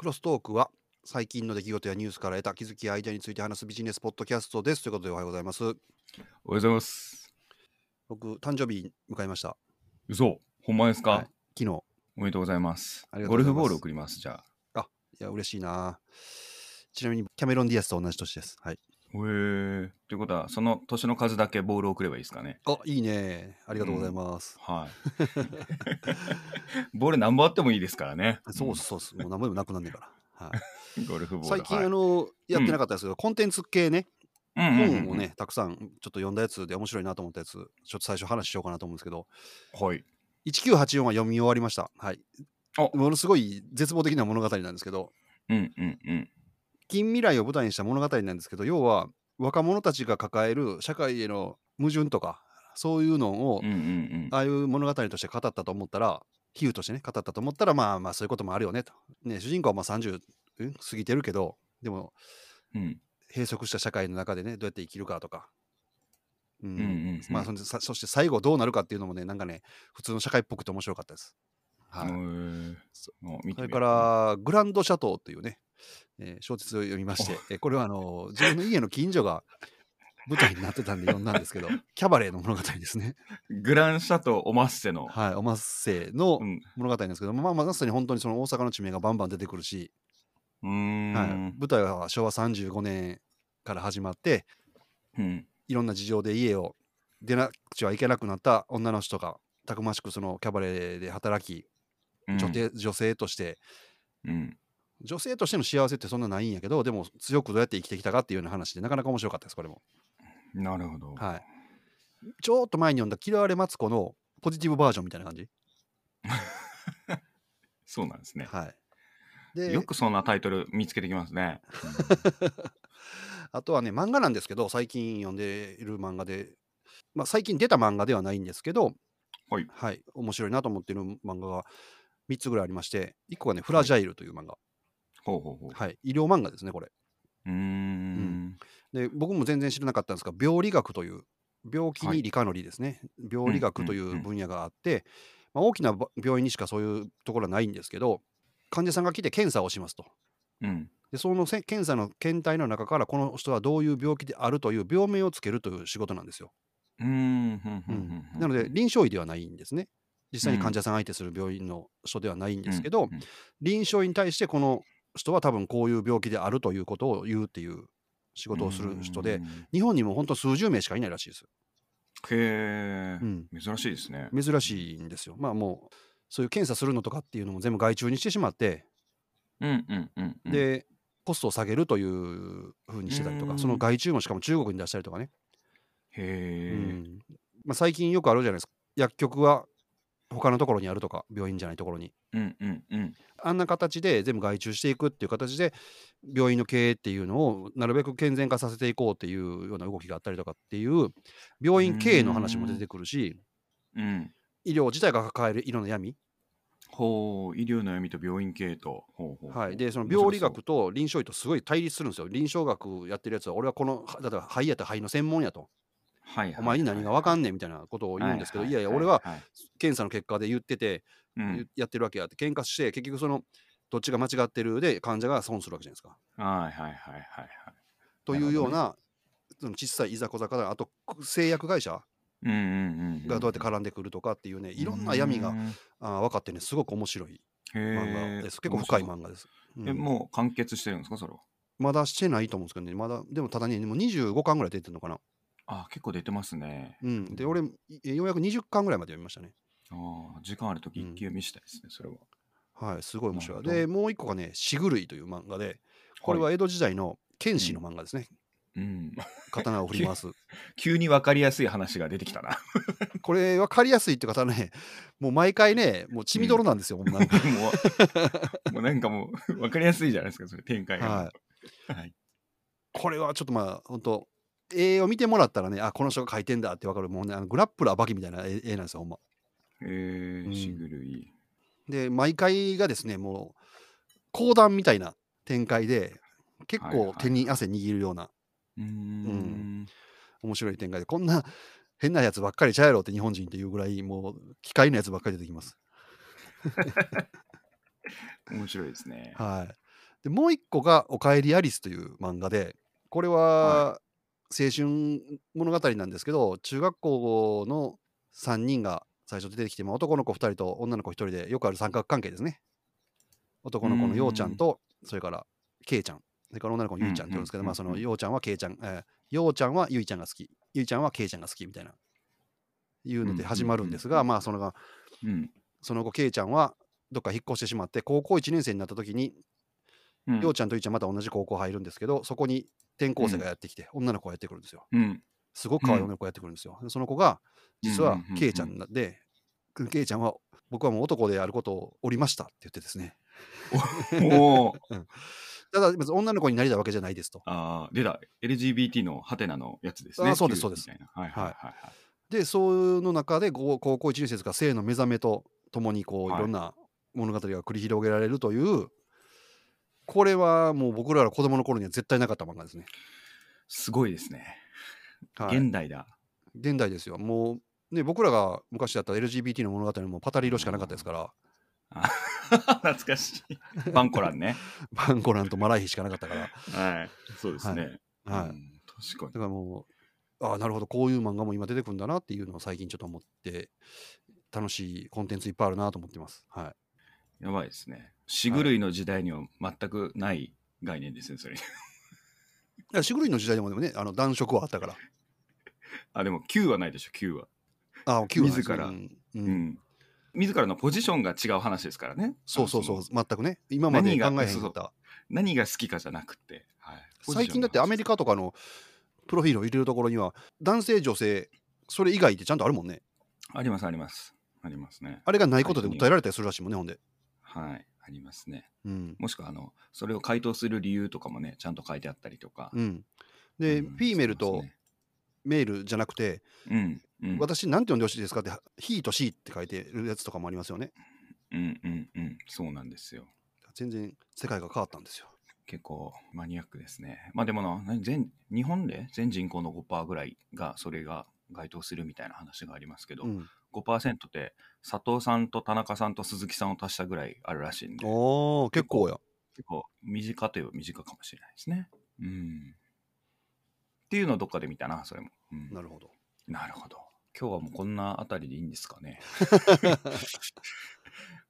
クロストークは最近の出来事やニュースから得た気づきやアイデアについて話すビジネスポッドキャストです。ということでおはようございます。おはようございます。僕、誕生日迎えました。嘘ほんまですか、はい昨日。おめでとうございますありがとうございますゴルフボール送ります、じゃあ。いや、嬉しいな。ちなみに、キャメロン・ディアスと同じ年です。はい。へえ。ということは、その年の数だけボールを送ればいいですかね。あ、いいね。ありがとうございます。はい。ボール何本あってもいいですからね。そうそうっす。もう何もでもなくなんねえから。はい、うんゴルフボール。最近、はいあの、やってなかったですけど、コンテンツ系ね、うんうんうん本をね、たくさんちょっと読んだやつで面白いなと思ったやつ、ちょっと最初話しようかなと思うんですけど、はい。1984は読み終わりました。はい。おものすごい絶望的な物語なんですけど、うんうんうん。近未来を舞台にした物語なんですけど、要は若者たちが抱える社会への矛盾とか、そういうのを、うんうんうん。ああいう物語として語ったと思ったら、比喩としてね、語ったと思ったら、まあまあそういうこともあるよねと。ね、主人公はまあ30ん過ぎてるけど、でもうん閉塞した社会の中でね、どうやって生きるかとか。うんうんうんうんまあそそして最後どうなるかっていうのもね、なんかね、普通の社会っぽくて面白かったです。はい。それから、グランドシャトーっていうね、えー小説を読みまして、えーこれはあの自分の家の近所が舞台になってたんで読んだんですけど、キャバレーの物語ですね。グランシャトーオマッセの。はい、おまっせのうん。物語なんですけど、まあ、まさに本当にその大阪の地名がバンバン出てくるし、うーん。はい、舞台は昭和35年から始まって、うん。いろんな事情で家を出なくちゃいけなくなった女の人が、たくましくそのキャバレーで働き、うん女性女性として、うん。女性としての幸せってそんなないんやけど、でも強くどうやって生きてきたかっていうような話で、なかなか面白かったです、これも。なるほど。はい。ちょっと前に読んだ嫌われマツコのポジティブバージョンみたいな感じ。そうなんですね。はい。で、よくそんなタイトル見つけてきますね。あとはね、漫画なんですけど、最近読んでいる漫画で、まあ、最近出た漫画ではないんですけど、はい。面白いなと思っている漫画が3つぐらいありまして、1個がね、フラジャイルという漫画。ほうほうほう。はい。医療漫画ですね、これ。うーん。で、僕も全然知らなかったんですが、病理学という、病気に理科の理ですね、病理学という分野があって、まあ、大きなば病院にしかそういうところはないんですけど、患者さんが来て検査をしますと。うん。でそのせ検査の検体の中からこの人はどういう病気であるという病名をつけるという仕事なんですよ。うーん。なので臨床医ではないんですね。実際に患者さん相手する病院の人ではないんですけど、臨床医に対してこの人は多分こういう病気であるということを言うっていう仕事をする人で、うん日本にも本当数十名しかいないらしいです。へえ、うん。珍しいですね。珍しいんですよ。まあもうそういう検査するのとかっていうのも全部外注にしてしまって、うんうんうんうん。、でコストを下げるというふうにしてたりとか、うん。その外注もしかも中国に出したりとかね、へえ、うん。まあ、最近よくあるじゃないですか。薬局は他のところにあるとか病院じゃないところに。うんうんうん。あんな形で全部外注していくっていう形で病院の経営っていうのをなるべく健全化させていこうっていうような動きがあったりとかっていう病院経営の話も出てくるしうん。医療自体が抱えるいろんな闇、ほう、医療の闇と病院系と。ほうほうほう。はい、でその病理学と臨床医とすごい対立するんですよ。臨床学やってるやつは俺はこのだから肺やったら肺の専門やとはいお前に何が分かんねんみたいなことを言うんですけど、いやいや、は俺ははい検査の結果で言ってて、うんやってるわけやって、喧嘩して、結局その、どっちが間違ってるで、患者が損するわけじゃないですか。はいはいはいはいはい。というようなな、その小さいいざこざから、あと製薬会社。がどうやって絡んでくるとかっていうね、いろんな闇がうんあー分かってね、すごく面白い漫画です。結構深い漫画です。うんえ、もう完結してるんですか、それは？まだしてないと思うんですけどね、まだ、でもただね、もう25巻ぐらい出てるのかな。あ、結構出てますね。うん。で、俺、いようやく20巻ぐらいまで読みましたね。ああ、時間あるとき一気読みしたいですね、それは。はい、すごい面白い。で、もう一個がね、しぐるいという漫画で、これは江戸時代の剣士の漫画ですね。うん。刀を振り回す。急に分かりやすい話が出てきたな。これ分かりやすいって方ね、もう毎回ね、もう血みどろなんですよ、もうなんかもう、なんかもう、分かりやすいじゃないですか、それ、展開が。ははい。これはちょっとまあ、本当絵を見てもらったらね、あ、この人が描いてんだって分かる、もうね、あのグラップラーバキみたいな絵絵なんですよ、ほんま。えー、うんしぐるい。で、毎回がですね、もう、講談みたいな展開で、結構はいはい手に汗握るようなうーん。面白い展開で、こんな変なやつばっかりちゃうやろって日本人っていうぐらい、もう、機械のやつばっかり出てきます。面白いですね。はい。でもう一個が「おかえりアリス」という漫画でこれは青春物語なんですけど中学校の3人が最初出てきて、まあ、男の子2人と女の子1人でよくある三角関係ですね。男の子のようちゃんとそれからけいちゃん。それから女の子のゆいちゃんって言うんですけど、うんまあそのようちゃんはけいちゃん、えーようちゃんはゆいちゃんが好き。ゆいちゃんはけいちゃんが好きみたいな。いうので始まるんですが、うんまあそのがうん。その後けいちゃんはどっか引っ越してしまって高校1年生になった時にうん。ようちゃんとゆいちゃんまた同じ高校入るんですけどそこに転校生がやってきて、女の子がやってくるんですよ。うん。すごく可愛い女の子がやってくるんですよ、でその子が実はうんうんうんうん。けいちゃんなんでけいちゃんは僕はもう男であることをおりましたって言ってですね。おー。ただ別に女の子になりたいわけじゃないですと。あー出た。LGBT のハテナのやつですね。あーそうですそうです。はいはいはいはい。でその中で高高校1年生とか性の目覚めとともにこういろんな物語が繰り広げられるという、これはもう僕らが子供の頃には絶対なかった漫画ですね。すごいですね、はい、現代だ。現代ですよ。もうね僕らが昔だった LGBT の物語もパタリ色しかなかったですから、あ 懐かしい。バンコランね。バンコランとマライヒしかなかったから、はい。そうですね、はい。うん確かに。だからもうああなるほどこういう漫画も今出てくるんだなっていうのを最近ちょっと思って楽しいコンテンツいっぱいあるなと思ってます。はい。やばいですね。死狂いの時代には全くない概念ですねそれ。いやシグルイの時代でもでもねあの男色はあったから。あでも Q はないでしょ Q は。ああ、Q はないですね。自ら。うん。ううん。ん自らのポジションが違う話ですからね。そうそうそう。全くね。今まで考えへんかった。何が好きかじゃなくて、はい、最近だってアメリカとかのプロフィールを入れるところには男性女性それ以外ってちゃんとあるもんね。ありますあります。ありますね。あれがないことで訴えられたりするらしいもんねほんではいありますね。うん。もしくはあのそれを回答する理由とかもねちゃんと書いてあったりとか、うん。で、うんフィーメルとメールじゃなくて、うんうん。私なんて呼んでほしいですかって「he」と「she」って書いてるやつとかもありますよね。うんうんうん。そうなんですよ。全然世界が変わったんですよ。結構マニアックですね。まあでもな何全日本で全人口の5%ぐらいがそれが該当するみたいな話がありますけど、うん、5%って佐藤さんと田中さんと鈴木さんを足したぐらいあるらしいんで。おー結構や。結構短といえば短かもしれないですね。うん。っていうのをどっかで見たなそれも、うん。なるほど。なるほど。今日はもうこんなあたりでいいんですかね。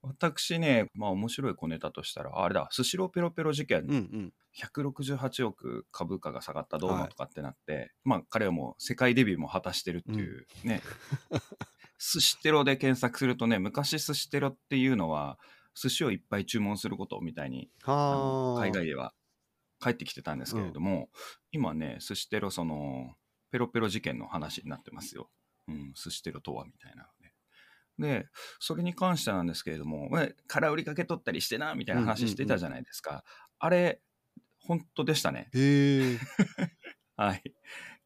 私ね、まあ面白い小ネタとしたら、ああれだ、スシローペロペロ事件、うんうん。168億株価が下がったどうのとかってなって、まあ彼はもう世界デビューも果たしてるっていうね、寿司テロで検索するとね、昔寿司テロっていうのは、寿司をいっぱい注文することみたいに海外では帰ってきてたんですけれども、今ね寿司テロそのペロペロ事件の話になってますよ、うん、寿司テロとはみたいなのね。でそれに関してなんですけれどもまあ空売りかけ取ったりしてなみたいな話してたじゃないですか、あれ本当でしたね。へえ。はい。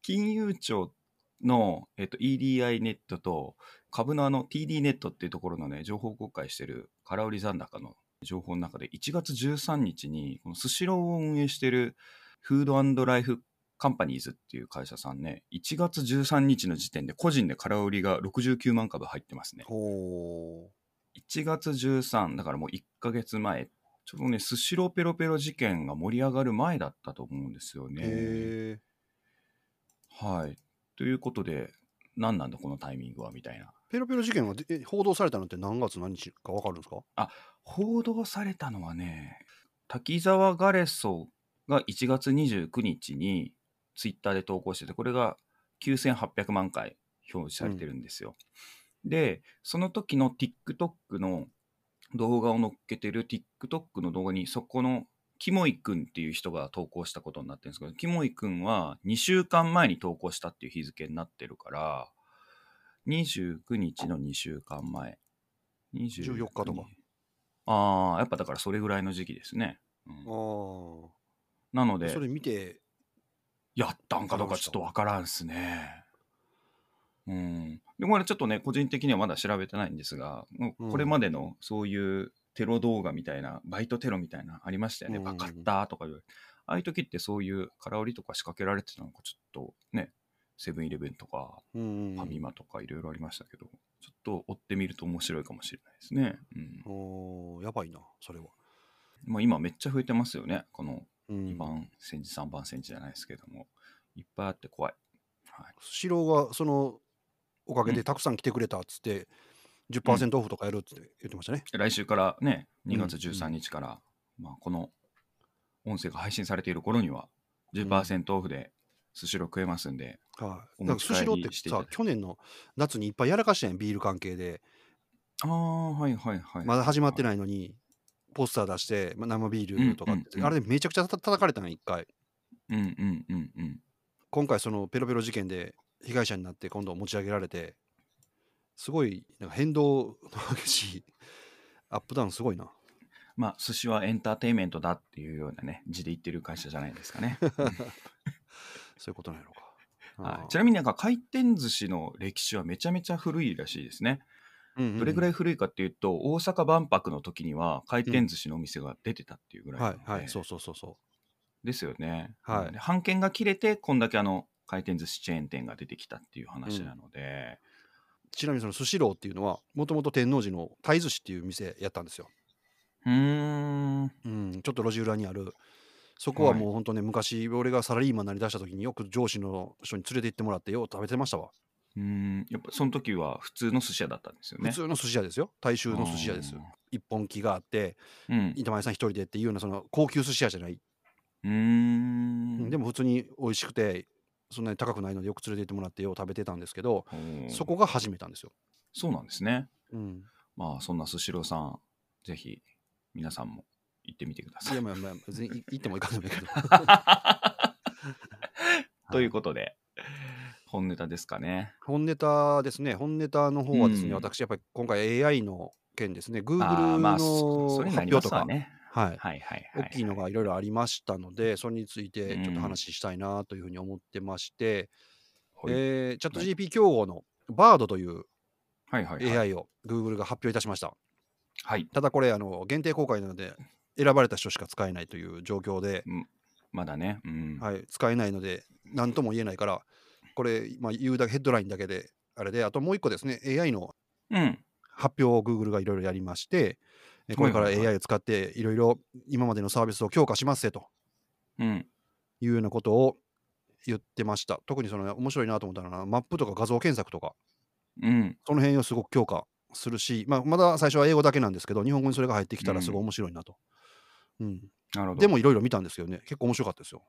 金融庁の、えっと、EDI ネットと株のあの TD ネットっていうところのね情報公開してる空売り残高の情報の中で1月13日にこのスシローを運営してるフードライフカンパニーズっていう会社さんね1月13日の時点で個人で空売りが69万株入ってますねほ1月13だからもう1ヶ月前ちょうどねスシローペロペロ事件が盛り上がる前だったと思うんですようねへえはい。ということで、何なんだこのタイミングはみたいな。ペロペロ事件は報道されたのって何月何日か分かるんですか？報道されたのはね、滝沢ガレソが1月29日にツイッターで投稿してて、これが9800万回表示されてるんですよ。で、その時の TikTok の動画を載っけてる TikTok の動画に、そこのキモイくんっていう人が投稿したことになってるんですけど、キモイくんは2週間前に投稿したっていう日付になってるから、29日の2週間前。14日とか。ああ、やっぱだからそれぐらいの時期ですね。うんあなのであそ、れ見てやったんかどうかちょっとわからんっすね。うん。で、これちょっとね、個人的にはまだ調べてないんですが、もうこれまでのそういうテロ動画みたいな、バイトテロみたいなありましたよね。バカったとかいう。ああいう時ってそういう空売りとか仕掛けられてたのか、ちょっとね、セブンイレブンとか、うんファミマとかいろいろありましたけど、ちょっと追ってみると面白いかもしれないですね。うん。おーやばいなそれはまあ、今めっちゃ増えてますよね。このうん2番センチ、3番センチじゃないですけども。いっぱいあって怖い。はい、スシローがそのおかげでたくさん来てくれたっつって、10%オフとかやるって言ってましたね。来週からね、2月うん13日から、まあ、この音声が配信されている頃には10%オフでスシロー食えますんで、はい、おだからスシローってさ去年の夏にいっぱいやらかしたやんビール関係で。ああ、はいはいはい。まだ始まってい。ないのにポスター出して、まあ、生ビールとかって、うんうん。うんあれでめちゃくちゃた叩かれたん一回。うんうんうんうん。今回そのペロペロ事件で被害者になって今度持ち上げられてすごいなんか変動の激しいアップダウンすごいな。まあ、寿司はエンターテインメントだっていうようなね、字で言ってる会社じゃないですかね。そういうことなんやろうかはい、ちなみになんか回転寿司の歴史はめちゃめちゃ古いらしいですね。どれぐらいい古いかっていうと、大阪万博の時には回転寿司のお店が出てたっていうぐらいなので、はいはい。そうそうそうそですよね。はい。で版権が切れて、こんだけあの回転寿司チェーン店が出てきたっていう話なので、うちなみにそのスシローっていうのはもともと天王寺の鯛寿司っていう店やったんですよ。うーん、うん、ちょっと路地裏にあるそこはもう本当ね、昔俺がサラリーマンになりだした時によく上司の人に連れて行ってもらってよう食べてましたわ、うーん、やっぱその時は普通の寿司屋だったんですよね。普通の寿司屋ですよ。大衆の寿司屋です。一本木があってうん。板前さん一人でっていうようなその高級寿司屋じゃない、うーん。でも普通に美味しくてそんなに高くないのでよく連れて行ってもらってよう食べてたんですけど、そこが始めたんですよ、そうなんですね。うん、まあ、そんなスシローさん、ぜひ皆さんも行ってみてください。いやまあまあ別に行ってもいかんでもいいけど ということで、本ネタですかね。本ネタですね本ネタの方はですね、うん私やっぱり今回 AI の件ですねあ Google ーまあ、そのそれになります発表とか、わね。はいはいはいはい、大きいのがいろいろありましたので、それについてちょっと話したいなというふうに思ってまして、はいえーチャット GP 競合の BARD というはいはいはい。AI を Google が発表いたしました。はい。ただこれあの、限定公開なので、選ばれた人しか使えないという状況で、まだね。うん。はい、使えないので、何とも言えないから、これ、まあ、言うだけヘッドラインだけで、あれで、あともう一個ですね、AI のうん。発表を Google がいろいろやりまして、えこれから AI を使っていろいろ今までのサービスを強化しますせとうん。いうようなことを言ってました。特にその面白いなと思ったのは、マップとか画像検索とか、うん。その辺をすごく強化するし、まあ、まだ最初は英語だけなんですけど、日本語にそれが入ってきたらすごい面白いなと。うんなるほど。でもいろいろ見たんですけどね、結構面白かったですよ。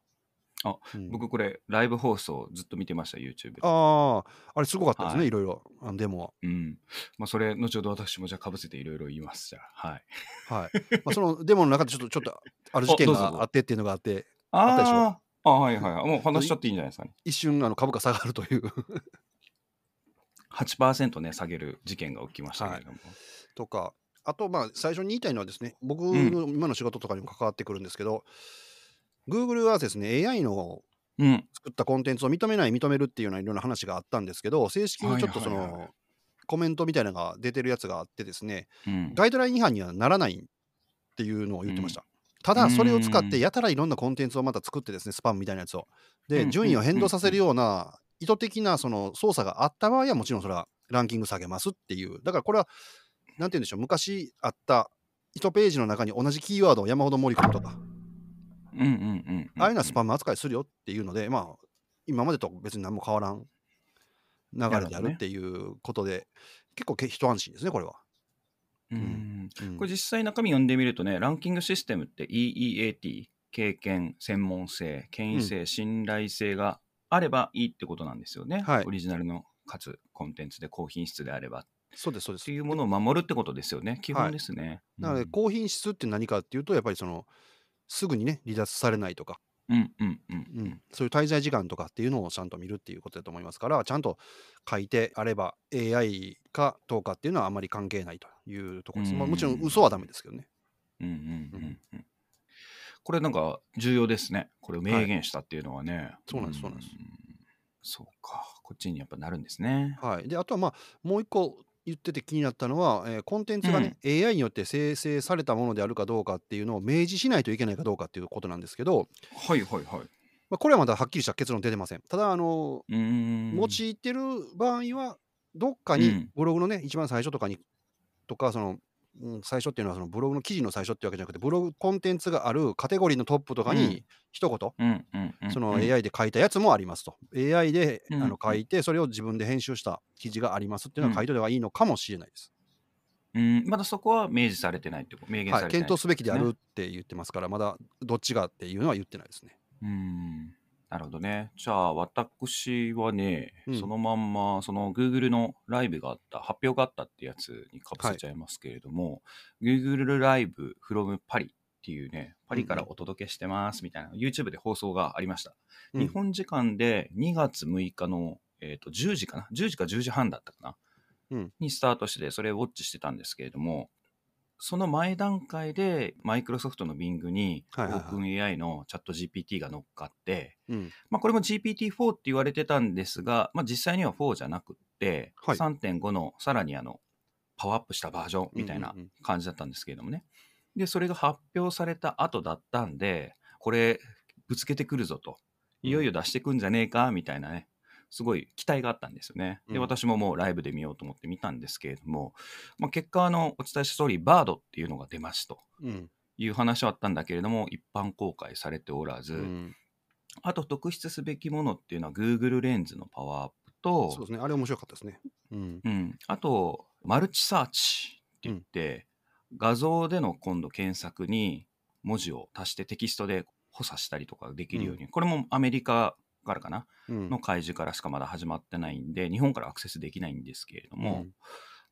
あうん僕これ、ライブ放送ずっと見てました、YouTube で。ああ、あれすごかったですね、はいいろいろ、あのデモうん。まあ、それ、後ほど私もじゃあかぶせていろいろ言います。じゃあ。はい。は。はい。まあ、そのデモの中でちょっと、ちょっと ある事件があってっていうのがあって、あったでしょ？あはいはいはい。もう話しちゃっていいんじゃないですかね。一瞬あの株価下がるという8%ね、下げる事件が起きましたけれども。とか、あと、まあ、最初に言いたいのはですね、僕んの今の仕事とかにも関わってくるんですけど、Google はですね、AI のうん。作ったコンテンツを認めない、認めるっていうようないろんな話があったんですけど、正式にちょっとそはいはいはいのコメントみたいなのが出てるやつがあってですね、うん。ガイドライン違反にはならないっていうのを言ってました。ただ、それを使ってやたらいろんなコンテンツをまた作ってですね、スパムみたいなやつを。で、うん順位を変動させるような意図的なその操作があった場合は、もちろんそれはランキング下げますっていう。だからこれは、なんて言うんでしょう、昔あった1ページの中に同じキーワードを山ほど盛り込むとか、うんうんうん。ああいうのはスパム扱いするよっていうので、まあ、今までと別に何も変わらん流れであるっていうことで、結構け一安心ですね、これは。うん。うんこれ実際中身読んでみるとね、ランキングシステムって EEAT、経験、専門性、権威性、信頼性があればいいってことなんですよね。はいオリジナルのかつコンテンツで高品質であればっそうです、そうですて。いうものを守るってことですよね。基本ですね。なので、高品質って何かっていうと、やっぱりその、すぐにね、離脱されないとか、うんうんうんううんん。そういう滞在時間とかっていうのをちゃんと見るっていうことだと思いますから、ちゃんと書いてあれば AI かどうかっていうのはあまり関係ないというところです。まあ、うんもちろん嘘はダメですけどね。うんうんうんうん。これなんか重要ですね。これを明言したっていうのはね。そうなんですそうなんですそうか。こっちにやっぱなるんですね。はい。で、あとはまあ、もう一個言ってて気になったのは、えーコンテンツがね、AI によって生成されたものであるかどうかっていうのを明示しないといけないかどうかっていうことなんですけど、はいはいはい。まあ、これはまだはっきりした結論出てません。ただ、あの、うーん。用いてる場合は、どっかにうんブログのね、一番最初とかに、とか、その、うん、最初っていうのはそのブログの記事の最初ってわけじゃなくてブログコンテンツがあるカテゴリーのトップとかうん。に一言、そのうん。AI で書いたやつもありますと。AI でうん。あの書いてそれを自分で編集した記事がありますっていうのは書いといた方がいいのかもしれないです、うん、まだそこは明示されてないってこと明言さはい、れてない検討すべきであねるって言ってますからまだどっちがっていうのは言ってないですね。うんなるほどね。じゃあ、私はね、うんそのまんま、その Google のライブがあった、発表があったってやつにかぶせちゃいますけれども、Google ライブ from パリっていうね、パリからお届けしてますみたいな、YouTube で放送がありました。うん日本時間で2月6日の、えー、と10時かな ?10 時か10時半だったかな、うんにスタートして、それをウォッチしてたんですけれども、その前段階で、マイクロソフトの Bing に、はいはいはい。OpenAI のチャット GPT が乗っかって、うん。まあ、これも GPT-4 って言われてたんですが、まあ、実際には4じゃなくって、はい。3.5のさらにあのパワーアップしたバージョンみたいなうんうんうん。感じだったんですけれどもね。で、それが発表された後だったんで、これぶつけてくるぞと、いよいよ出してくんじゃねえかみたいなね、すごい期待があったんですよね。で、うん。私ももうライブで見ようと思って見たんですけれども、まあ、結果あの、お伝えした通り、バードっていうのが出ますとうん。いう話はあったんだけれども、一般公開されておらず、うん。あと特筆すべきものっていうのは Google レンズのパワーアップと、そうですね。あれ面白かったですね。うん。うん、あとマルチサーチって言って、画像での今度検索に文字を足してテキストで補佐したりとかできるように、これもアメリカからかな。うん。の開示からしかまだ始まってないんで日本からアクセスできないんですけれども、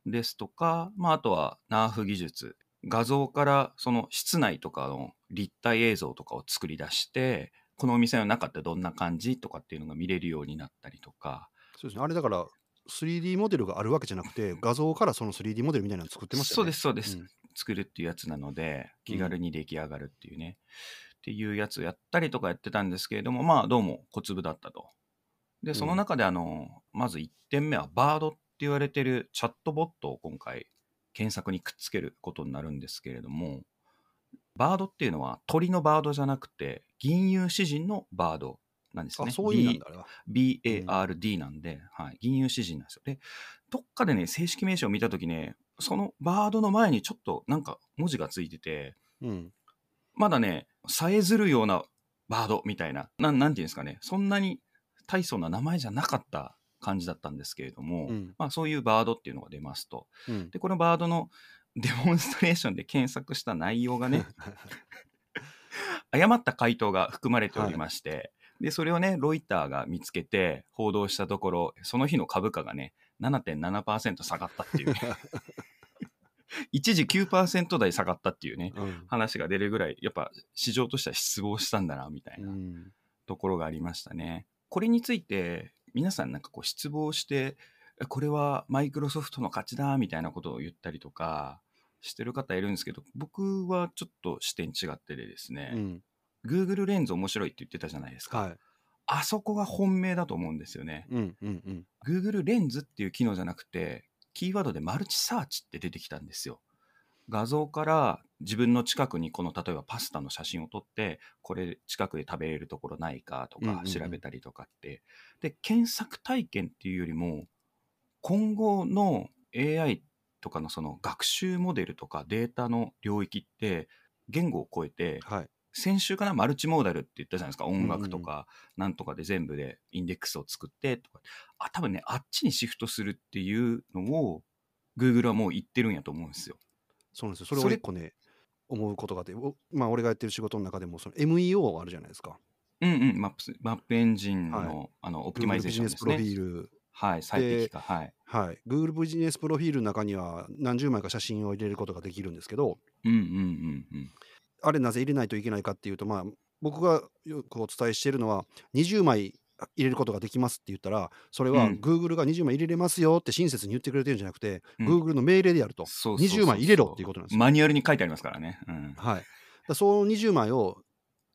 ですとか、まあ、あとは NARF 技術。画像からその室内とかの立体映像とかを作り出してこのお店の中ってどんな感じとかっていうのが見れるようになったりとか。そうですね。あれだから 3D モデルがあるわけじゃなくて画像からその 3D モデルみたいなの作ってましたよね。そうですそうです、うん。作るっていうやつなので気軽に出来上がるっていうね、っていうやつをやったりとかやってたんですけれどもまあどうも小粒だったと。でその中であの、まず1点目はバードって言われてるチャットボットを今回検索にくっつけることになるんですけれどもバードっていうのは鳥のバードじゃなくて銀融詩人のバードなんですね。あそういう意味 BARD なんで、はい、銀融詩人なんですよ。で、どっかでね、正式名称を見たときね、そのバードの前にちょっとなんか文字がついてて、うんまだね、さえずるようなバードみたいな、なんなんていうんですかね、そんなに大層な名前じゃなかった感じだったんですけれども、うん。まあそういうバードっていうのが出ますと。うん。で、このバードの デモンストレーションで検索した内容がね、誤った回答が含まれておりまして、で、それをね、ロイターが見つけて報道したところ、その日の株価がね、7.7%下がったっていうね、一時9%台下がったっていうね、うん話が出るぐらい、やっぱ市場としては失望したんだな、みたいなうんところがありましたね。これについて、皆さんなんかこう失望して、えこれはマイクロソフトの勝ちだ、みたいなことを言ったりとか、してる方いるんですけど、僕はちょっと視点違ってでですね、うん Google レンズ面白いって言ってたじゃないですか。はいあそこが本命だと思うんですよね。うんうんうん Google レンズっていう機能じゃなくて、キーワードでマルチサーチって出てきたんですよ。画像から自分の近くにこの例えばパスタの写真を撮って、これ近くで食べれるところないかとか調べたりとかって。で、検索体験っていうよりも、今後の AI とかのその学習モデルとかデータの領域って言語を超えてはい先週かなマルチモーダルって言ったじゃないですか。音楽とかなんとかで全部でインデックスを作ってとか。あ多分ねあっちにシフトするっていうのを Google はもう言ってるんやと思うんですよ。そうなんですよ。それを一個ね思うことがあっておまあ俺がやってる仕事の中でもその MEO あるじゃないですか。うんうん。マップスマップエンジンの,、はい。あのオプティマイゼービジネスプロフションですね。ィールはい。最適化はい。はい。Google ビジネスプロフィールの中には何十枚か写真を入れることができるんですけど。うんうんうんうん。あれなぜ入れないといけないかっていうとまあ僕がよくお伝えしているのは20枚入れることができますって言ったらそれはうん Google が20枚入れれますよって親切に言ってくれてるんじゃなくて、うん Google の命令でやるとそうそうそうそう20枚入れろっていうことなんですよ。マニュアルに書いてありますからね。うん。はい、だその20枚を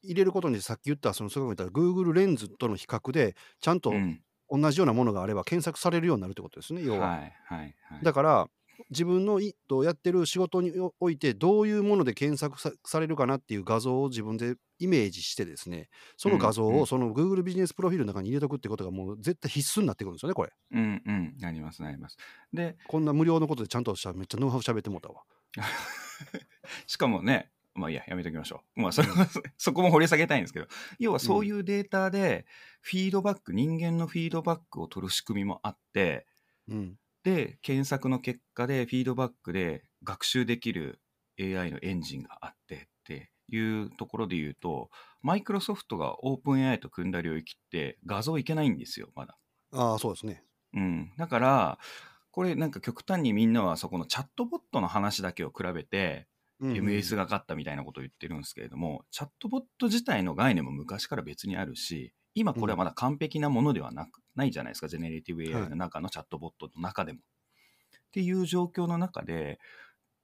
入れることにさっき言ったそのすごく言った Google レンズとの比較でちゃんとうん同じようなものがあれば検索されるようになるってことですね要は。はいはいはい。だから自分のいとやってる仕事においてどういうもので検索さされるかなっていう画像を自分でイメージしてですねその画像をその Google ビジネスプロフィールの中に入れとくってことがもう絶対必須になってくるんですよねこれ。うんうんなりますなります。でこんな無料のことでちゃんとしためっちゃノウハウ喋ってもうたわ。しかもね、まあいいや、やめときましょう。まあそれは、そこも掘り下げたいんですけど、要はそういうデータで、フィードバック、人間のフィードバックを取る仕組みもあって、うん。で、検索の結果で、フィードバックで学習できる AI のエンジンがあってっていうところで言うと、マイクロソフトがオープン AI と組んだ領域って画像いけないんですよ、まだ。ああ、そうですね。うん。だから、これなんか極端にみんなはそこのチャットボットの話だけを比べて、うんうん MS が勝ったみたいなことを言ってるんですけれども、チャットボット自体の概念も昔から別にあるし、今これはまだ完璧なものではなく、ないじゃないですか、ジェネレティブ AI の中のチャットボットの中でも。っていう状況の中で、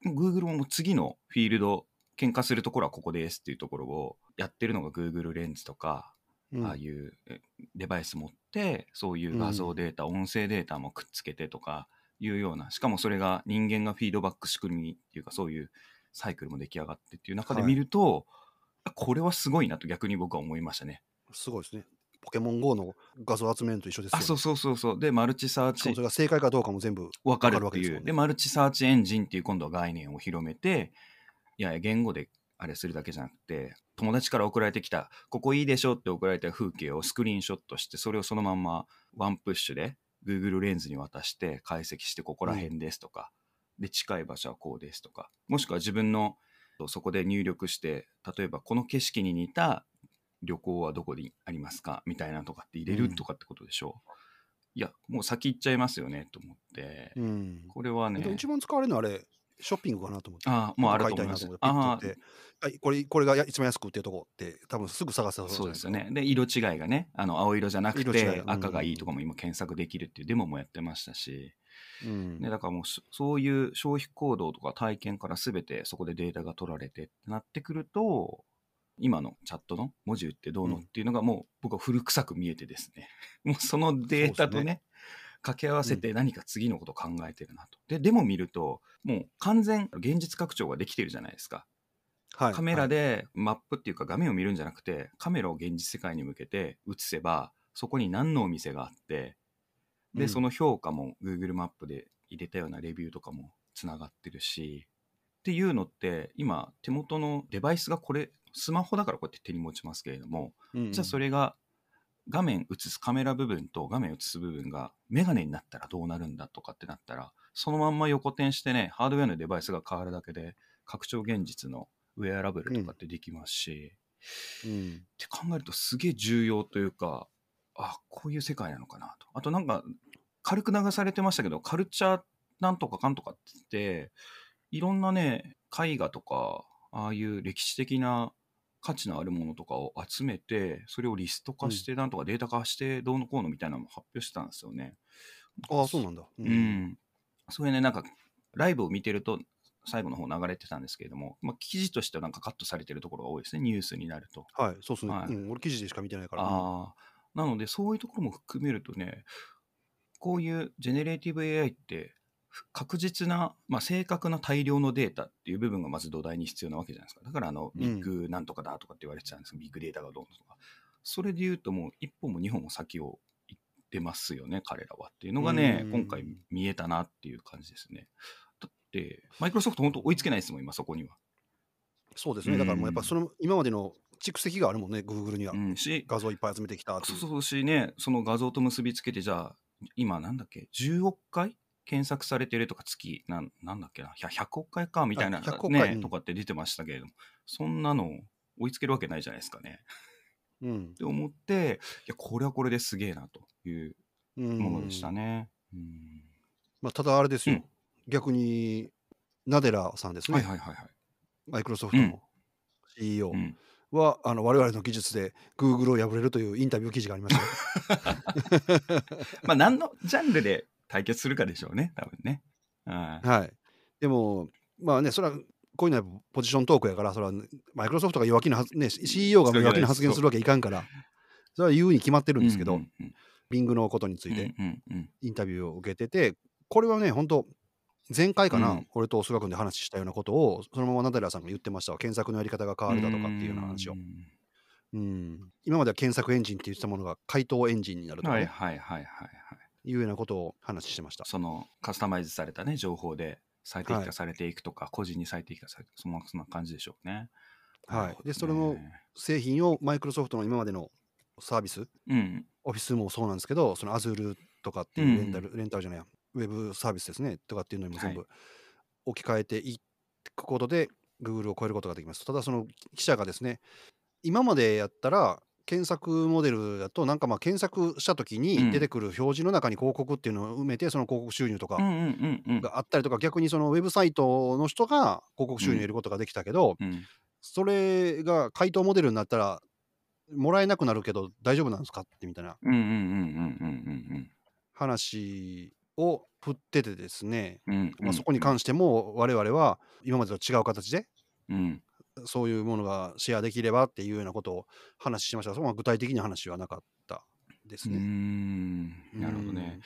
Google も次のフィールド、喧嘩するところはここですっていうところをやってるのが Google レンズとか、うんああいうえデバイス持って、そういう画像データ、音声データもくっつけてとかいうような、しかもそれが人間がフィードバック仕組みっていうか、そういうサイクルも出来上がってっていう中で見ると、これはすごいなと逆に僕は思いましたね。すごいですね。ポケモン GO の画像集めるのと一緒ですよ、あ、そうそうそうそう。で、マルチサーチ。それが正解かどうかも全部わかるわ。けですもんね。で、マルチサーチエンジンっていう今度は概念を広めて、いやいや、言語であれするだけじゃなくて、友達から送られてきた、ここいいでしょって送られた風景をスクリーンショットして、それをそのまんまワンプッシュで Google レンズに渡して解析して、ここら辺ですとか、で、近い場所はこうですとか、もしくは自分のそこで入力して、例えばこの景色に似た旅行はどこにありますか？みたいなとかって入れうんるとかってことでしょう？いや、もう先行っちゃいますよねと思って、うん。これはね、一番使われるのはあれ、ショッピングかなと思って。ああ、もうある買と思います。あと打って、はい、これこれがや一番安く売ってるとこって、多分すぐ探せあ、そうですよね。で、色違いがね、あの青色じゃなくて赤がいいとかも今検索できるっていうデモもやってましたし、うん。ね、だからもうそそういう消費行動とか体験から全てそこでデータが取られてってなってくると、今のチャットの文字打ってどうのうん。っていうのがもう僕は古臭く見えてですね、もうそのデータとね、そうです掛け合わせて何か次のことを考えてるなと。で、でも見ると、もう完全現実拡張ができてるじゃないですか。はい、カメラで、でマップっていうか画面を見るんじゃなくて、カメラを現実世界に向けて映せば、そこに何のお店があって、で、うん。その評価も Google マップで入れたようなレビューとかもつながってるし、っていうのって、今、手元のデバイスがこれ、スマホだからこうやって手に持ちますけれども、うんじゃあそれが画面映すカメラ部分と画面映す部分がメガネになったらどうなるんだとかってなったら、そのまんま横転してね、ハードウェアのデバイスが変わるだけで、拡張現実のウェアラブルとかってできますし、うん。って考えるとすげえ重要というか、あ、こういう世界なのかなと。あとなんか、軽く流されてましたけど、カルチャーなんとかかんとかって言って、いろんなね、絵画とか、ああいう歴史的な価値のあるものとかを集めて、それをリスト化して、なんとかデータ化して、どうのこうのみたいなのも発表してたんですよね。ああ、そうなんだ。ううん。それね、なんか、ライブを見てると、最後の方流れてたんですけれども、まあ、記事としてはなんかカットされてるところが多いですね、ニュースになると。はい、そうですね、はいうん。俺、記事でしか見てないから。ああ、なので、そういうところも含めるとね、こういうジェネレーティブ AI って、確実な、まあ、正確な大量のデータっていう部分がまず土台に必要なわけじゃないですか。だから、あの、うんビッグなんとかだとかって言われてたんですけど、ビッグデータがどうのとか。それで言うと、もう一歩も二歩も先を行ってますよね、彼らはっていうのがねう、ん今回見えたなっていう感じですね。だって、マイクロソフト本当追いつけないですもん、今そこには。そうですね。だからもうやっぱその今までの蓄積があるもんね、Google には。うん、し、画像いっぱい集めてきた。そうそうしね、その画像と結びつけて、じゃあ、今なんだっけ、10億回検索されてるとか月、なんなんだっけな、100 100億回かみたいな、あ100億回。ね、うん。とかって出てましたけれども、そんなの追いつけるわけないじゃないですかね。うん。って思って、いや、これはこれですげえなといううんものでしたね。うん。まあ、ただあれですよ、うん。逆にナデラさんですね、はいはいはいはい。マイクロソフトの CEO うん。は、あの我々の技術で Google を破れるというインタビュー記事がありましたよ。まあ、何のジャンルで対決するかでしょうね、多分ね。はい。はい、でも、まあね、それはこういうのはポジショントークやから、それはマイクロソフトが弱気な発、ね、CEO が弱気な発言するわけいかんから、それは言うに決まってるんですけど、うんうんビングのことにつうんいてインタビューを受けてて、これはね、本当前回かな、うん。俺と菅君で話したようなことを、そのままナデラさんが言ってましたわ。検索のやり方が変わるだとかっていうような話を。う。んうん、今までは検索エンジンって言ってたものが回答エンジンになるとか、ね。はいはいはいはいはい。いうようなことを話してました。そのカスタマイズされたね情報で最適はい化されていくとか、個人に最適化されていくそんなそんな感じでしょうね。はいでそれのね製品をマイクロソフトの今までのサービス、うんオフィスもそうなんですけど、その Azure とかっていうレンタル、レンタルじゃないや、ウェブサービスですね、とかっていうのにも全部置き換えていくことで、Google を超えることができます。ただ、その記者がですね、今までやったら、検索モデルだと、なんかまあ検索したときうん。に出てくる表示の中に広告っていうのを埋めて、その広告収入とかうんうんうんうん。があったりとか、逆にそのウェブサイトの人が広告収入を得ることができたけど、うん。それが回答モデルになったら、もらえなくなるけど大丈夫なんですか？ってみたいなうんうんうんうんうん。話を振っててですね、うんうん。まあ、そこに関しても我々は今までと違う形でうんそういうものがシェアできればっていうようなことを話しましたが、そこは具体的な話はなかったですね。んなるほどね。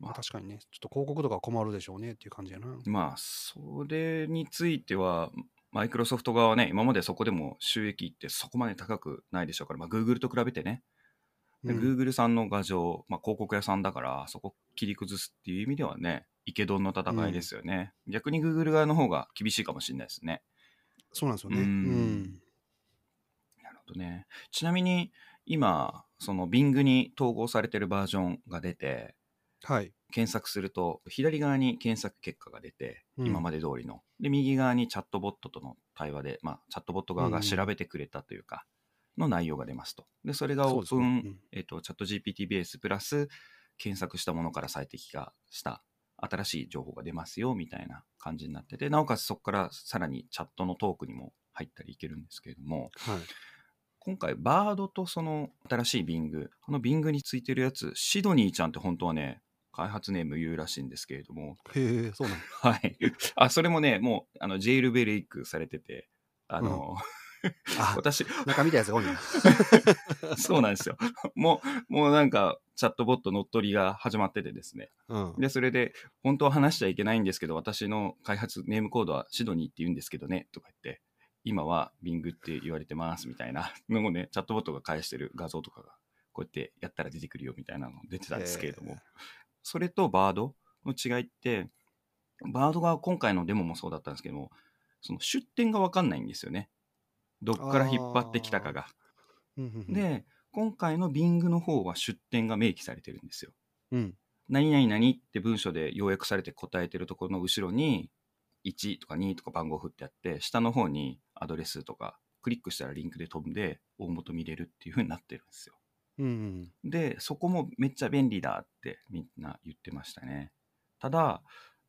うん。まあ、確かにね、ちょっと広告とか困るでしょうねっていう感じやな。まあそれについてはマイクロソフト側はね今までそこでも収益ってそこまで高くないでしょうから、まあ、Google と比べてね、でうん Google さんの画像、まあ、広告屋さんだからそこ切り崩すっていう意味ではねイケドンの戦いですよね、逆に Google 側の方が厳しいかもしれないですねそうなんですよね。ううん。ん。なるほどね。ちなみに今その Bing に統合されてるバージョンが出てはい。検索すると左側に検索結果が出て、うん。今まで通りの。で右側にチャットボットとの対話で、まあ、チャットボット側が調べてくれたというか、の内容が出ますと。でそれがオープン、ね。うん。えっとチャット GPT ベースプラス検索したものから最適化した新しい情報が出ますよみたいな感じになっててなおかつそこからさらにチャットのトークにも入ったりいけるんですけれどもはい。今回バードとその新しい Bing この Bing についてるやつシドニーちゃんって本当はね開発ネーム言うらしいんですけれどもへえ、そうなんだ。はい。あ、それもね、もう、あの、ジェイルベレイクされてて、あの、あ、私、中見たやつが多いな。そうなんですよ。もう、もうなんか、チャットボット乗っ取りが始まっててですね。うん。で、それで、本当は話しちゃいけないんですけど、私の開発ネームコードはシドニーって言うんですけどね、とか言って、今はビングって言われてます、みたいなのをね、チャットボットが返してる画像とかが、こうやってやったら出てくるよ、みたいなの出てたんですけれどもそれとバードの違いって、バードが今回のデモもそうだったんですけども、その出典がわかんないんですよね。どっから引っ張ってきたかが。で、今回の Bing の方は出典が明記されてるんですよ。うん。何々何って文章で要約されて答えてるところの後ろに1とか2とか番号振ってあって下の方にアドレスとかクリックしたらリンクで飛んで大元見れるっていう風になってるんですよ。うんうん。でそこもめっちゃ便利だってみんな言ってましたね。ただ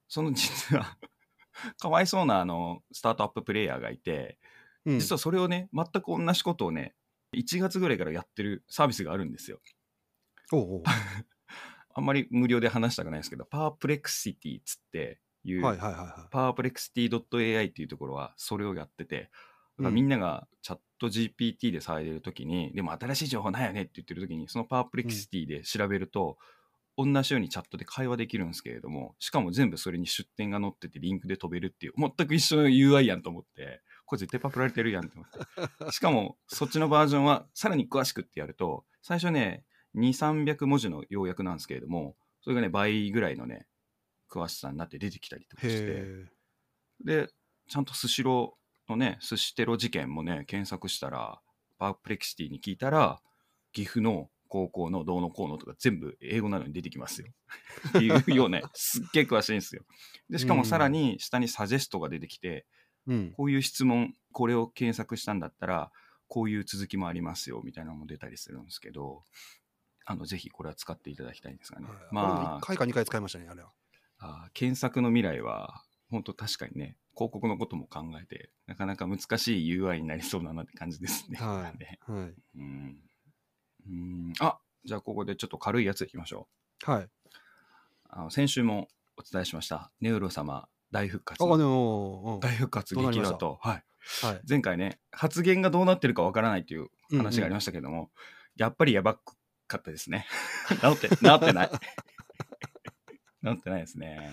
その実は かわいそうなあのスタートアッププレイヤーがいてうん。実はそれをね全く同じことをね1月ぐらいからやってるサービスがあるんですよ。おうおう。あんまり無料で話したくないですけど、パワープレクシティっつっていう、はいはいはいはパワープレクシティ .ai っていうところはそれをやってて、みんながチャット GPT で騒いでるときに、でも新しい情報ないよねって言ってるときに、そのパワープレクシティで調べると、同じようにチャットで会話できるんですけれども、しかも全部それに出典が載っててリンクで飛べるっていう、全く一緒の UI やんと思って、これ絶対パクられてるやんと思って。しかも、そっちのバージョンはさらに詳しくってやると、最初ね、2、300文字の要約なんですけれども、それがね、倍ぐらいのね、詳しさになって出てきたりとかして、へで、ちゃんとスシローのね、寿司テロ事件もね、検索したら、パープレクシティに聞いたら、岐阜の高校のどうのこうのとか全部英語なのに出てきますよ。っていうようね、すっげえ詳しいんですよ。で、しかもさらに下にサジェストが出てきて、え。うん。こういう質問、これを検索したんだったら、こういう続きもありますよ、みたいなのも出たりするんですけど、あの、ぜひこれは使っていただきたいんですがね。はいま1回か2回使いましたね、あれは。あ、検索の未来は、本当確かにね、広告のことも考えて、なかなか難しい UI になりそうだなって感じですね。はいねはい。うん。うんあ、じゃあここでちょっと軽いやついきましょはい。う。あの先週もお伝えしました、ネウロ様大復活。あ、でも、うん大復活と。はい。はい。前回ね、発言がどうなってるかわからないという話がありましたけども、やっぱりやばかったですね。治って、治ってない。治ってないですね。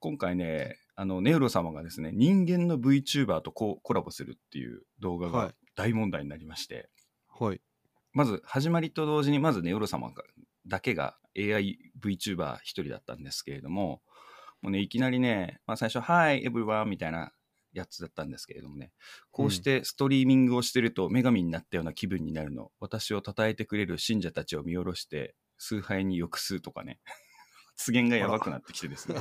今回ね、あの、ネウロ様がですね、人間の VTuber とココラボするっていう動画がはい大問題になりまして、はい。まず始まりと同時に、まずネウロ様がだけが AI VTuber 一人だったんですけれども、もうね、いきなりね、まあ、最初、Hi, everyone! みたいなやつだったんですけれどもね、こうしてストリーミングをしてると女神になったような気分になるの、私を称えてくれる信者たちを見下ろして、崇拝に抑すとかね、発言がやばくなってきてですね。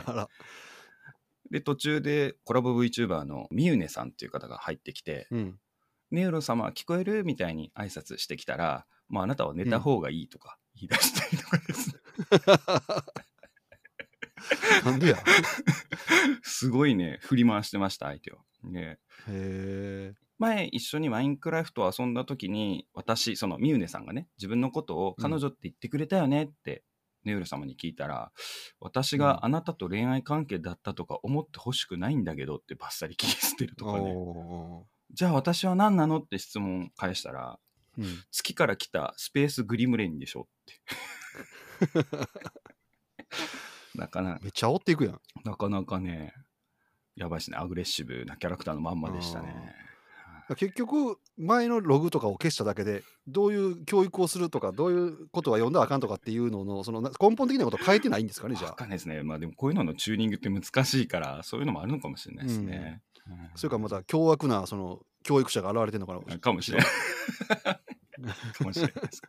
で、途中でコラボ VTuber のみゆねさんっていう方が入ってきて、うん。ネウロ様聞こえるみたいに挨拶してきたら、もうあなたは寝た方がいいとか言い出したりとかですね、なんでや？すごいね、振り回してました、相手を。で、へえ。前一緒にマインクラフトを遊んだ時に私そのミユネさんがね自分のことをうん彼女って言ってくれたよねって、ネウル様に聞いたら私があなたと恋愛関係だったとか思ってほしくないんだけどってバッサリ切り捨てるとかねおじゃあ私は何なのって質問返したらーうん。月から来たスペースグリムレンでしょって なかなめっちゃ煽っていくやん。なかなかねやばいですねアグレッシブなキャラクターのまんまでしたね結局前のログとかを消しただけでどういう教育をするとかどういうことは読んだらあかんとかっていうののそのな根本的なこと変えてないんですかねじゃわあかんないですね。まあでもこういうののチューニングって難しいから、そういうのもあるのかもしれないですね。うんそれかまた凶悪なその教育者が現れてるのかなかもしれない。かもしれ ないです。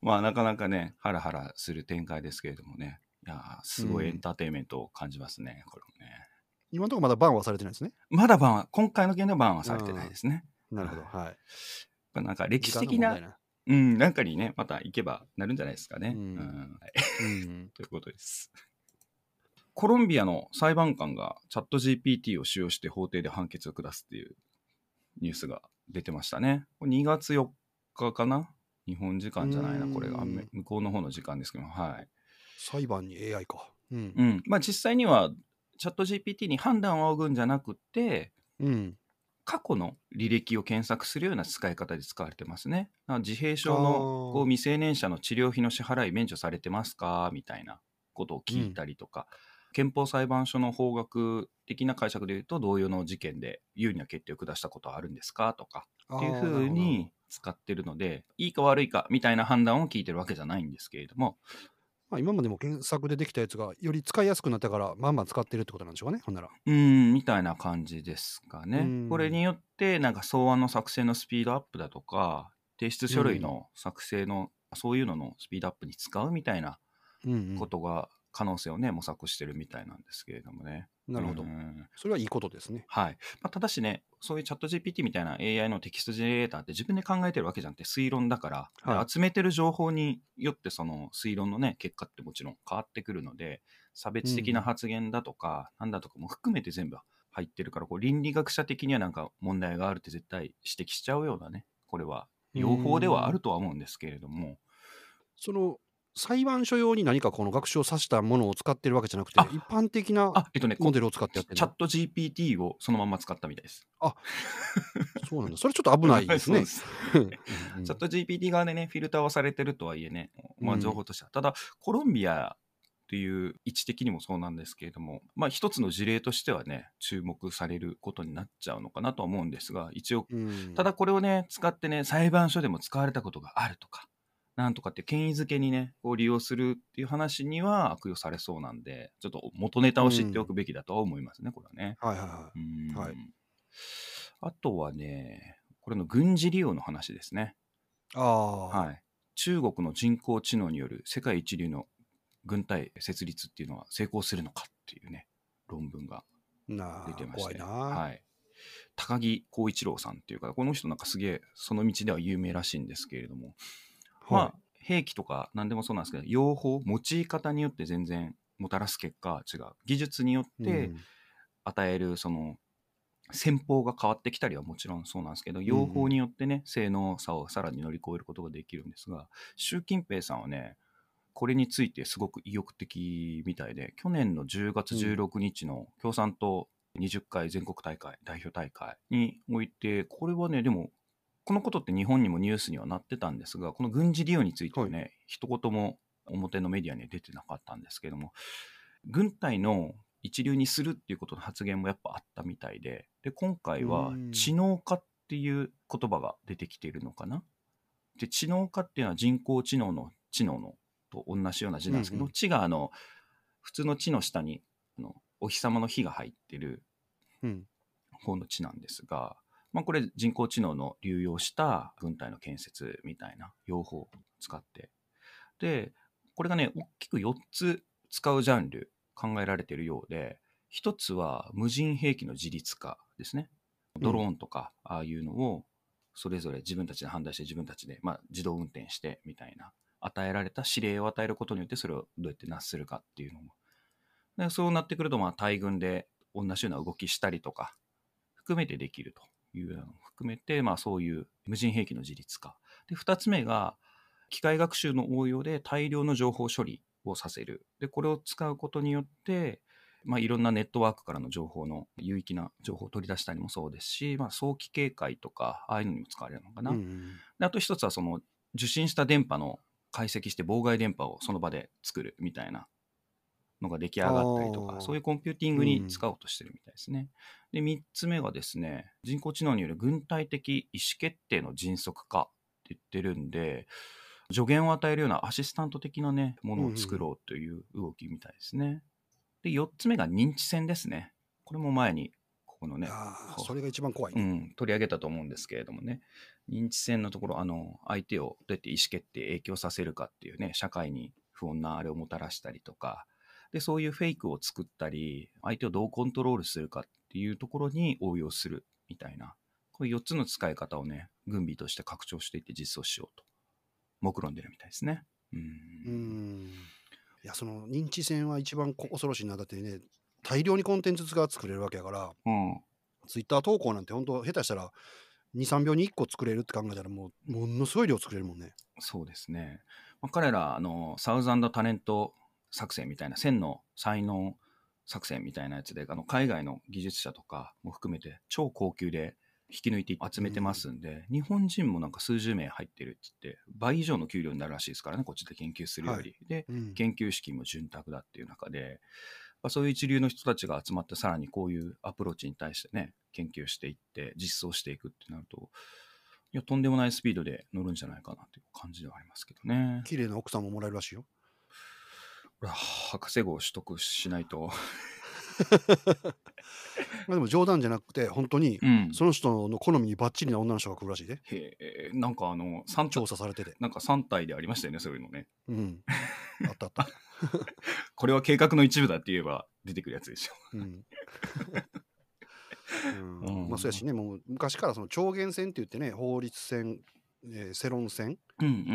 まあなかなかね、ハラハラする展開ですけれどもね。いやーすごいエンターテインメントを感じますね、これもね。今のところまだバンはされてないですねまだバンは、今回の件ではバンはされてないですね。なるほどはいまあなんか歴史的なうん、なんかにね、また行けばなるんじゃないですかね。うん ということです。コロンビアの裁判官がチャット GPT を使用して法廷で判決を下すっていうニュースが出てましたね。これ2月4日かな？日本時間じゃないな、これが向こうの方の時間ですけど、はい。裁判に AI か。うん。うん。まあ実際にはチャット GPT に判断を仰ぐんじゃなくって、うん。過去の履歴を検索するような使い方で使われてますね。な自閉症のこう未成年者の治療費の支払い免除されてますか？みたいなことを聞いたりとか、憲法裁判所の法学的な解釈でいうと同様の事件で有利な決定を下したことはあるんですか？とか。っていうふうに使ってるのでいいか悪いかみたいな判断を聞いてるわけじゃないんですけれどもまあ、今までも検索でできたやつがより使いやすくなったからまんまん使ってるってことなんでしょうかねほんならうーんみたいな感じですかねうん。これによってなんか草案の作成のスピードアップだとか提出書類の作成の、そういうののスピードアップに使うみたいなことが可能性をね模索してるみたいなんですけれどもね。なるほど。うんそれはいいことですね。はい。まあ、ただしね、そういうチャット GPT みたいな AI のテキストジェネレーターって自分で考えてるわけじゃなくて推論だから、ではい。集めてる情報によってその推論のね、結果ってもちろん変わってくるので、差別的な発言だとか、なんだとかも含めて全部入ってるから、こう倫理学者的にはなんか問題があるって絶対指摘しちゃうようなね、これは用法ではあるとは思うんですけれども、その裁判所用に何かこの学習をさしたものを使ってるわけじゃなくてあ。一般的なあ、えっとね、モデルを使ってやってるチャット GPT をそのまま使ったみたいです。そうなんだ。それちょっっと危ないですね。す。うんうんチャット GPT 側でね、フィルターはされてるとはいえね、まあ、うん情報としては。ただ、コロンビアっていう位置的にもそうなんですけれども、まあ、一つの事例としてはね、注目されることになっちゃうのかなとは思うんですが、一応、うん。ただこれをね、使ってね、裁判所でも使われたことがあるとか、なんとかって権威づけにね、こう利用するっていう話には悪用されそうなんで、ちょっと元ネタを知っておくべきだとは思いますね、これはね。はいはいはい。あとはね、これの軍事利用の話ですね。いああはい、中国の人工知能による世界一流の軍隊設立っていうのは成功するのかっていうね論文が出てまして、はい、高木浩一郎さんっていうかこの人なんかすげえその道では有名らしいんですけれども、まあ兵器とか何でもそうなんですけど用法用い方によって全然もたらす結果は違う。技術によってうん。与えるその戦法が変わってきたりはもちろんそうなんですけど用法によってね、性能差をさらに乗り越えることができるんですが習近平さんはねこれについてすごく意欲的みたいで去年の10月16日の共産党20回全国大会代表大会においてこれはねでもこのことって日本にもニュースにはなってたんですがこの軍事利用についてはね、一言も表のメディアには出てなかったんですけども軍隊の一流にするっていうことの発言もやっぱあったみたいでで今回はうん。知能化っていう言葉が出てきているのかな？で知能化っていうのは人工知能の知能のと同じような字なんですけど、うんうん。知があの普通の知の下にあのお日様の火が入ってるうん。方の地なんですが、まあ、これ人工知能の流用した軍隊の建設みたいな用法を使って。でこれがね大きく4つ使うジャンル考えられているようで1つは無人兵器の自立化ですね。ドローンとかああいうのをそれぞれ自分たちで判断して自分たちで、まあ、自動運転してみたいな与えられた指令を与えることによってそれをどうやってなするかっていうのも。でそうなってくるとまあ大軍で同じような動きしたりとか含めてできると。いうのも含めて、まあ、そういう無人兵器の自立化。で2つ目が機械学習の応用で大量の情報処理をさせる。でこれを使うことによって、まあ、いろんなネットワークからの情報の有益な情報を取り出したりもそうですし、まあ、早期警戒とかああいうのにも使われるのかな、うんうん。であと一つはその受信した電波の解析して妨害電波をその場で作るみたいなのが出来上がったりとかそういうコンピューティングに使おうとしてるみたいですね。で3つ目はですね人工知能による軍隊的意思決定の迅速化って言ってるんで助言を与えるようなアシスタント的なねものを作ろうという動きみたいですね。で4つ目が認知戦ですね。これも前にここのねそれが一番怖い、ねうん、取り上げたと思うんですけれどもね認知戦のところあの相手をどうやって意思決定影響させるかっていうね社会に不穏なあれをもたらしたりとかでそういうフェイクを作ったり相手をどうコントロールするかっていうところに応用するみたいなこういう4つの使い方をね軍備として拡張していって実装しようと目論んでるみたいですね。うんうんいやその認知戦は一番こ恐ろしいなだってね大量にコンテンツが作れるわけやからうんツイッター投稿なんて本当下手したら23秒に1個作れるって考えたらもうものすごい量作れるもんね。そうですね。まあ、彼らあの、サウザンドタレント作戦みたいな、千の才能作戦みたいなやつで、あの海外の技術者とかも含めて、超高級で引き抜いて集めてますんで、日本人もなんか数十名入ってるって言って、倍以上の給料になるらしいですからね、こっちで研究するより。で、うん研究資金も潤沢だっていう中で、まあそういう一流の人たちが集まってさらにこういうアプローチに対してね研究していって実装していくってなるといやとんでもないスピードで乗るんじゃないかなという感じではありますけどね。綺麗な奥さんももらえるらしいよ。これは博士号取得しないと。まあでも冗談じゃなくて本当に。その人の好みにバッチリな女の人が来るらしいでへえなんかあの3調査されてて。なんか3体でありましたよねそういうのね。うん。あったあった。これは計画の一部だって言えば出てくるやつでしょ。うんうんまあそうやしねもう昔からその超限戦って言ってね法律戦、えー世論戦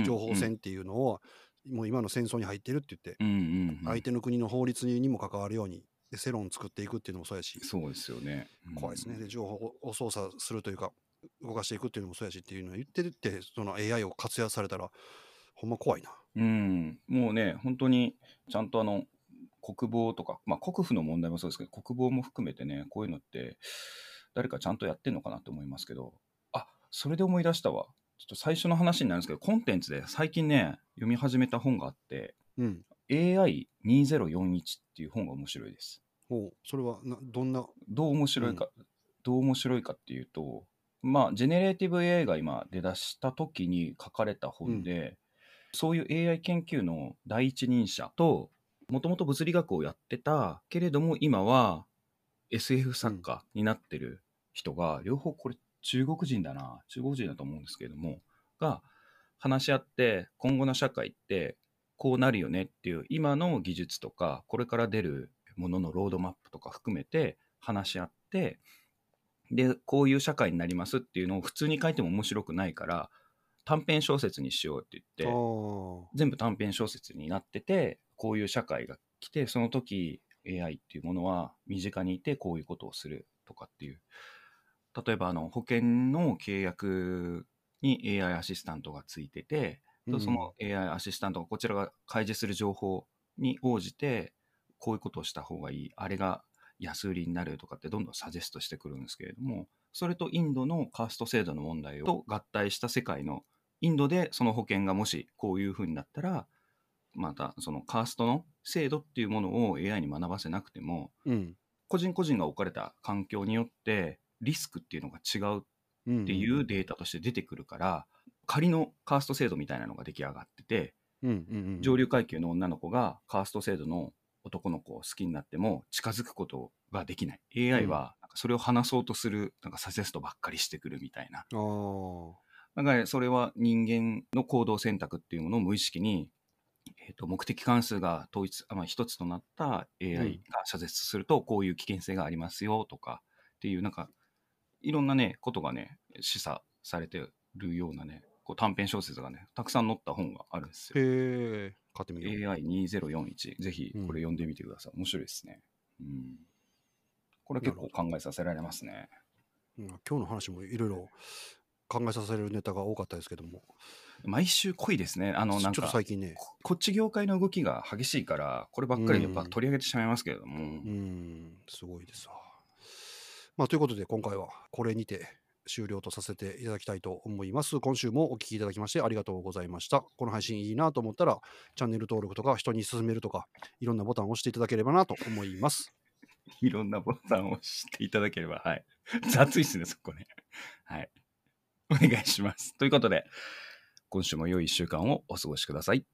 情報戦っていうのを、もう今の戦争に入ってるって言って、うんうんうん。相手の国の法律にも関わるようにで世論作っていくっていうのもそうやしそうですよね。うん怖いですねで情報を操作するというか動かしていくっていうのもそうやしっていうのを言ってるってその AI を活用されたらほんま怖いな。うん、もうね、本当にちゃんとあの国防とか、まあ、国府の問題もそうですけど、国防も含めてね、こういうのって、誰かちゃんとやってんのかなと思いますけど、あそれで思い出したわ。ちょっと最初の話になるんですけど、コンテンツで最近ね、読み始めた本があって、うん。AI2041 っていう本が面白いです。ほうそれはなどんな？どう面白いか、どう面白いかっていうと、まあ、ジェネレーティブ AI が今出だした時に書かれた本で、そういう AI 研究の第一人者と、もともと物理学をやってたけれども、今は SF 作家になってる人が、両方これ中国人だな、中国人だと思うんですけれども、が話し合って、今後の社会ってこうなるよねっていう、今の技術とか、これから出るもののロードマップとか含めて話し合って、で、こういう社会になりますっていうのを普通に書いても面白くないから、短編小説にしようって言って、あ全部短編小説になっててこういう社会が来てその時 AI っていうものは身近にいてこういうことをするとかっていう例えばあの保険の契約に AI アシスタントがついてて、うんその AI アシスタントがこちらが開示する情報に応じてこういうことをした方がいいあれが安売りになるとかってどんどんサジェストしてくるんですけれどもそれとインドのカースト制度の問題と合体した世界のインドでその保険がもしこういうふうになったらまたそのカーストの制度っていうものを AI に学ばせなくてもうん。個人個人が置かれた環境によってリスクっていうのが違ううんっていうデータとして出てくるから仮のカースト制度みたいなのが出来上がっててうんうんうん。上流階級の女の子がカースト制度の男の子を好きになっても近づくことができない。AI はなんかそれを話そうとするなんかサジェストばっかりしてくるみたいな。だからそれは人間の行動選択っていうものを無意識に、えー、と目的関数が統一、あまあ、一つとなった AI が謝絶するとこういう危険性がありますよとかっていうなんかいろんなねことがね示唆されてるようなねこう短編小説がねたくさん載った本があるんですよ。へえ。買ってみよう。AI2041 ぜひこれ読んでみてください。面白いですね。うん。これ結構考えさせられますね。うん今日の話もいろいろ考えさせるネタが多かったですけども、毎週濃いですね。あのなんちょっとか最近ね、ここっち業界の動きが激しいからこればっかりやっぱ取り上げてしまいますけれども、うん、すごいですわ。まあ、ということで、今回はこれにて終了とさせていただきたいと思います。今週もお聞きいただきましてありがとうございました。この配信いいなと思ったら、チャンネル登録とか人に勧めるとか、いろんなボタンを押していただければなと思います。いろんなボタンを押していただければ、はい。雑いっすね、そこね。はい。お願いします。ということで、今週も良い1週間をお過ごしください。